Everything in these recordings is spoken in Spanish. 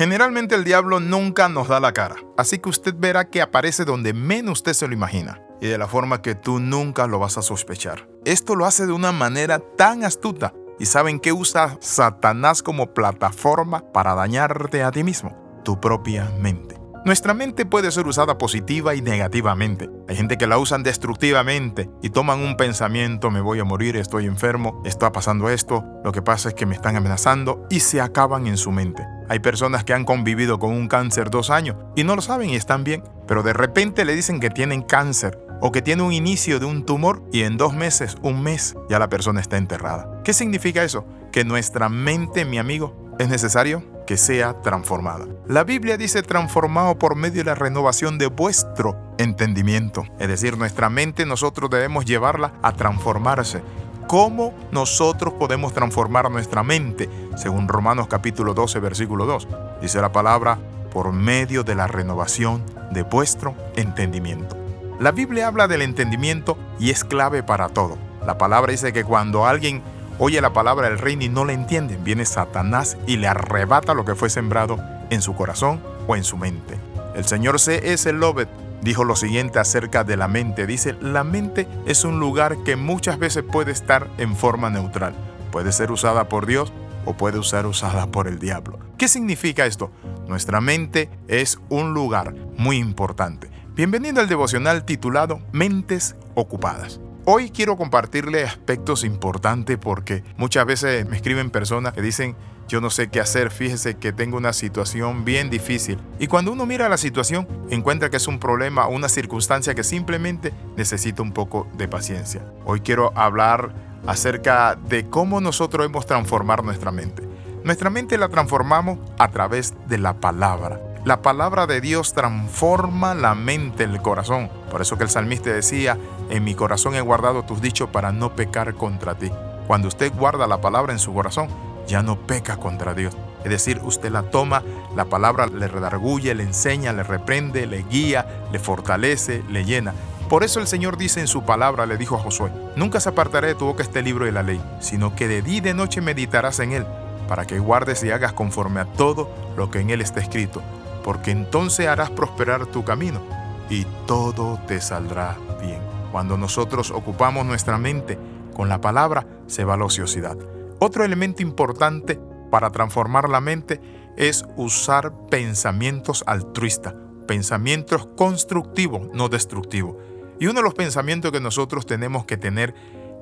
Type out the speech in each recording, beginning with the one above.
Generalmente el diablo nunca nos da la cara, así que usted verá que aparece donde menos usted se lo imagina y de la forma que tú nunca lo vas a sospechar. Esto lo hace de una manera tan astuta y saben que usa Satanás como plataforma para dañarte a ti mismo, tu propia mente. Nuestra mente puede ser usada positiva y negativamente. Hay gente que la usan destructivamente y toman un pensamiento, me voy a morir, estoy enfermo, está pasando esto, lo que pasa es que me están amenazando y se acaban en su mente. Hay personas que han convivido con un cáncer dos años y no lo saben y están bien, pero de repente le dicen que tienen cáncer o que tiene un inicio de un tumor y en dos meses, un mes, ya la persona está enterrada. ¿Qué significa eso? Que nuestra mente, mi amigo, es necesario que sea transformada. La Biblia dice transformado por medio de la renovación de vuestro entendimiento. Es decir, nuestra mente nosotros debemos llevarla a transformarse. ¿Cómo nosotros podemos transformar nuestra mente? Según Romanos capítulo 12, versículo 2. Dice la palabra, por medio de la renovación de vuestro entendimiento. La Biblia habla del entendimiento y es clave para todo. La palabra dice que cuando alguien oye la palabra del reino y no la entienden, viene Satanás y le arrebata lo que fue sembrado en su corazón o en su mente. El señor C.S. Lovett dijo lo siguiente acerca de la mente. Dice, la mente es un lugar que muchas veces puede estar en forma neutral. Puede ser usada por Dios o puede ser usada por el diablo. ¿Qué significa esto? Nuestra mente es un lugar muy importante. Bienvenido al devocional titulado Mentes Ocupadas. Hoy quiero compartirle aspectos importantes porque muchas veces me escriben personas que dicen, yo no sé qué hacer, fíjese que tengo una situación bien difícil. Y cuando uno mira la situación, encuentra que es un problema o una circunstancia que simplemente necesita un poco de paciencia. Hoy quiero hablar acerca de cómo nosotros hemos transformado nuestra mente. Nuestra mente la transformamos a través de la palabra. La palabra de Dios transforma la mente, el corazón. Por eso que el salmista decía, en mi corazón he guardado tus dichos para no pecar contra ti. Cuando usted guarda la palabra en su corazón, ya no peca contra Dios. Es decir, usted la toma, la palabra le redarguye, le enseña, le reprende, le guía, le fortalece, le llena. Por eso el Señor dice en su palabra, le dijo a Josué, nunca se apartaré de tu boca este libro de la ley, sino que de día y de noche meditarás en él, para que guardes y hagas conforme a todo lo que en él está escrito porque entonces harás prosperar tu camino y todo te saldrá bien. Cuando nosotros ocupamos nuestra mente con la palabra, se va la ociosidad. Otro elemento importante para transformar la mente es usar pensamientos altruistas, pensamientos constructivos, no destructivos. Y uno de los pensamientos que nosotros tenemos que tener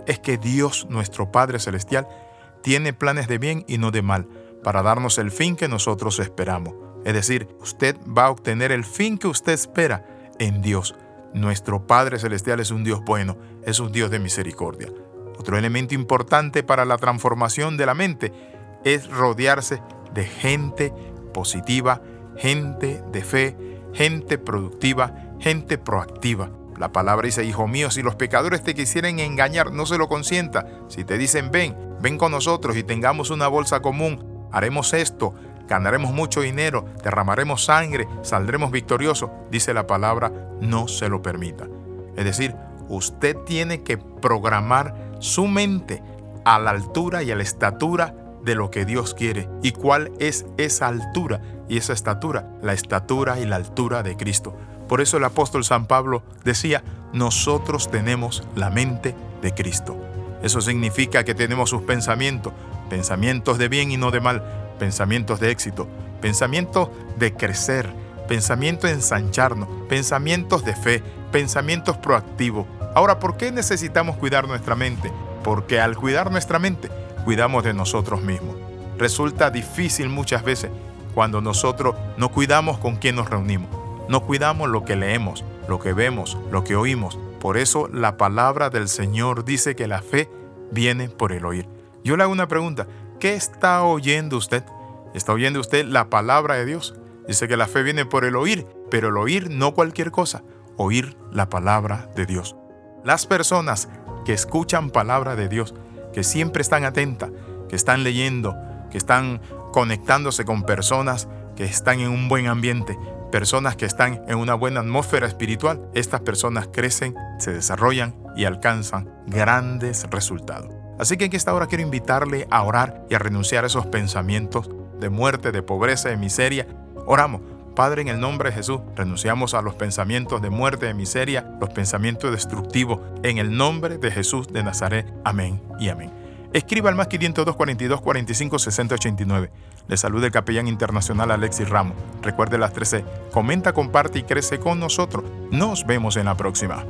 es que Dios, nuestro Padre Celestial, tiene planes de bien y no de mal, para darnos el fin que nosotros esperamos. Es decir, usted va a obtener el fin que usted espera en Dios. Nuestro Padre Celestial es un Dios bueno, es un Dios de misericordia. Otro elemento importante para la transformación de la mente es rodearse de gente positiva, gente de fe, gente productiva, gente proactiva. La palabra dice, hijo mío, si los pecadores te quisieren engañar, no se lo consienta. Si te dicen, ven, ven con nosotros y tengamos una bolsa común, haremos esto, ganaremos mucho dinero, derramaremos sangre, saldremos victoriosos, dice la palabra, no se lo permita. Es decir, usted tiene que programar su mente a la altura y a la estatura de lo que Dios quiere. ¿Y cuál es esa altura y esa estatura? La estatura y la altura de Cristo. Por eso el apóstol San Pablo decía, nosotros tenemos la mente de Cristo. Eso significa que tenemos sus pensamientos, pensamientos de bien y no de mal, pensamientos de éxito, pensamientos de crecer, pensamientos de ensancharnos, pensamientos de fe, pensamientos proactivos. Ahora, ¿por qué necesitamos cuidar nuestra mente? Porque al cuidar nuestra mente, cuidamos de nosotros mismos. Resulta difícil muchas veces cuando nosotros no cuidamos con quién nos reunimos, no cuidamos lo que leemos, lo que vemos, lo que oímos. Por eso la palabra del Señor dice que la fe viene por el oír. Yo le hago una pregunta, ¿Qué está oyendo usted? ¿Está oyendo usted la palabra de Dios? Dice que la fe viene por el oír, pero el oír no cualquier cosa, oír la palabra de Dios. Las personas que escuchan palabra de Dios, que siempre están atentas, que están leyendo, que están conectándose con personas que están en un buen ambiente, personas que están en una buena atmósfera espiritual, estas personas crecen, se desarrollan y alcanzan grandes resultados. Así que en esta hora quiero invitarle a orar y a renunciar a esos pensamientos de muerte, de pobreza, de miseria. Oramos. Padre, en el nombre de Jesús, renunciamos a los pensamientos de muerte, de miseria, los pensamientos destructivos. En el nombre de Jesús de Nazaret. Amén y amén. Escriba al más 502 42 45 60 89. Le saluda el capellán internacional Alexis Ramos. Recuerde las 13. Comenta, comparte y crece con nosotros. Nos vemos en la próxima.